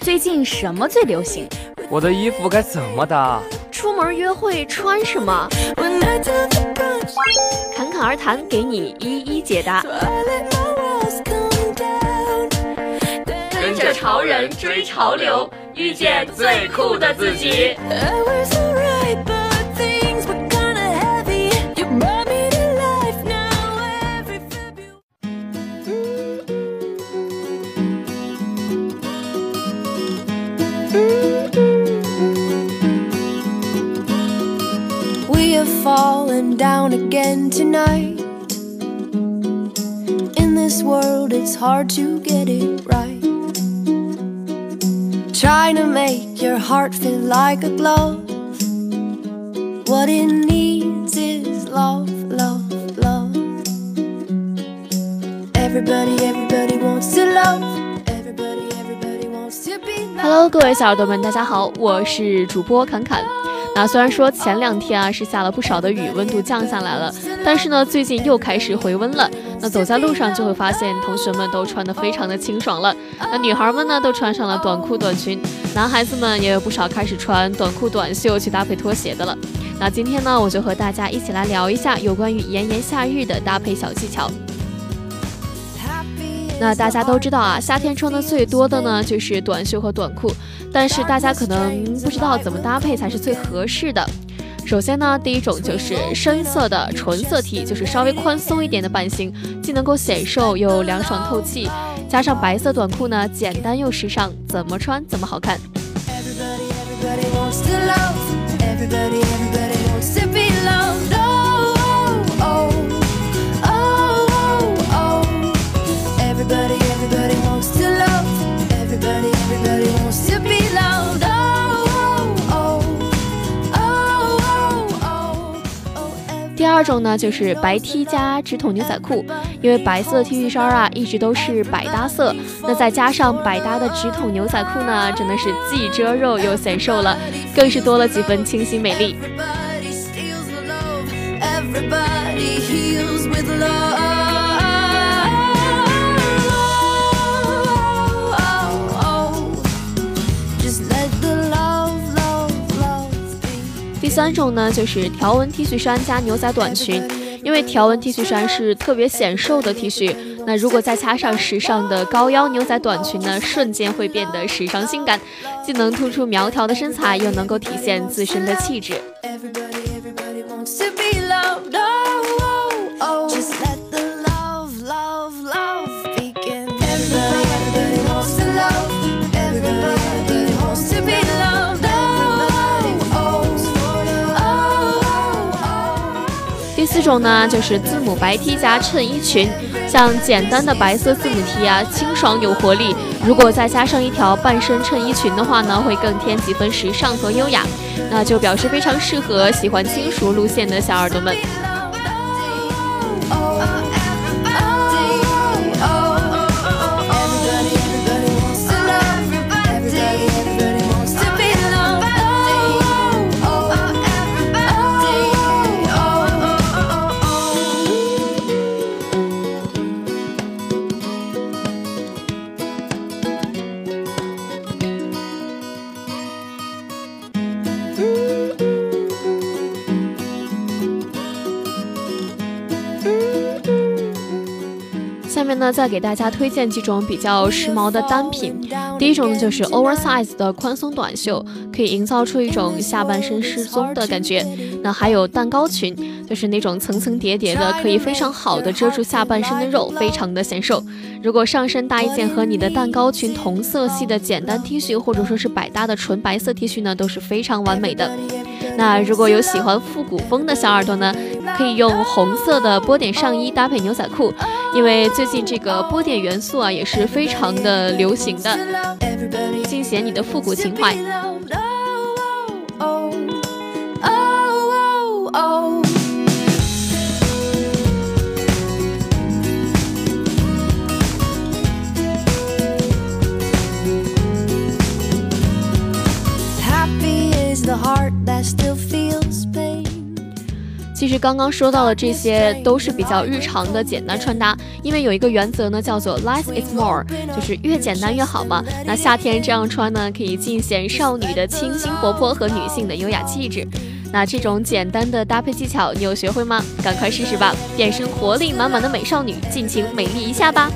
最近什么最流行？我的衣服该怎么搭？出门约会穿什么？侃侃而谈，给你一一解答。跟着潮人追潮流，遇见最酷的自己。Falling down again tonight. In this world, it's hard to get it right. Trying to make your heart feel like a glove. What it needs is love, love, love. Everybody Hello，各位小耳朵们，大家好，我是主播侃侃。那虽然说前两天啊是下了不少的雨，温度降下来了，但是呢最近又开始回温了。那走在路上就会发现同学们都穿得非常的清爽了。那女孩们呢都穿上了短裤短裙，男孩子们也有不少开始穿短裤短袖去搭配拖鞋的了。那今天呢我就和大家一起来聊一下有关于炎炎夏日的搭配小技巧。那大家都知道啊，夏天穿的最多的呢就是短袖和短裤，但是大家可能不知道怎么搭配才是最合适的。首先呢，第一种就是深色的纯色 T，就是稍微宽松一点的版型，既能够显瘦又凉爽透气，加上白色短裤呢，简单又时尚，怎么穿怎么好看。第二种呢，就是白 T 加直筒牛仔裤，因为白色 T 恤衫啊一直都是百搭色，那再加上百搭的直筒牛仔裤呢，真的是既遮肉又显瘦了，更是多了几分清新美丽。三种呢，就是条纹 T 恤衫加牛仔短裙，因为条纹 T 恤衫是特别显瘦的 T 恤，那如果再加上时尚的高腰牛仔短裙呢，瞬间会变得时尚性感，既能突出苗条的身材，又能够体现自身的气质。四种呢，就是字母白 T 加衬衣裙，像简单的白色字母 T 啊，清爽有活力。如果再加上一条半身衬衣裙的话呢，会更添几分时尚和优雅，那就表示非常适合喜欢轻熟路线的小耳朵们。Ooh. 那再给大家推荐几种比较时髦的单品。第一种呢就是 oversize 的宽松短袖，可以营造出一种下半身失踪的感觉。那还有蛋糕裙，就是那种层层叠叠的，可以非常好的遮住下半身的肉，非常的显瘦。如果上身搭一件和你的蛋糕裙同色系的简单 T 恤，或者说是百搭的纯白色 T 恤呢，都是非常完美的。那如果有喜欢复古风的小耳朵呢，可以用红色的波点上衣搭配牛仔裤，因为最近这个波点元素啊也是非常的流行的，尽显你的复古情怀。其实刚刚说到的这些都是比较日常的简单穿搭，因为有一个原则呢，叫做 less is more，就是越简单越好嘛。那夏天这样穿呢，可以尽显少女的清新活泼和女性的优雅气质。那这种简单的搭配技巧，你有学会吗？赶快试试吧，变身活力满满的美少女，尽情美丽一下吧。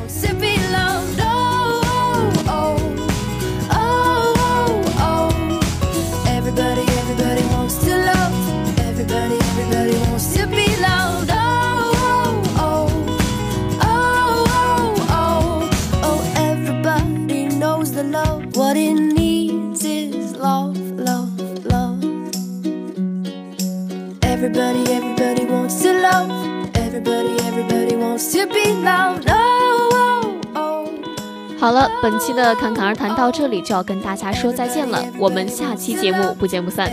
好了，本期的侃侃而谈到这里就要跟大家说再见了，我们下期节目不见不散。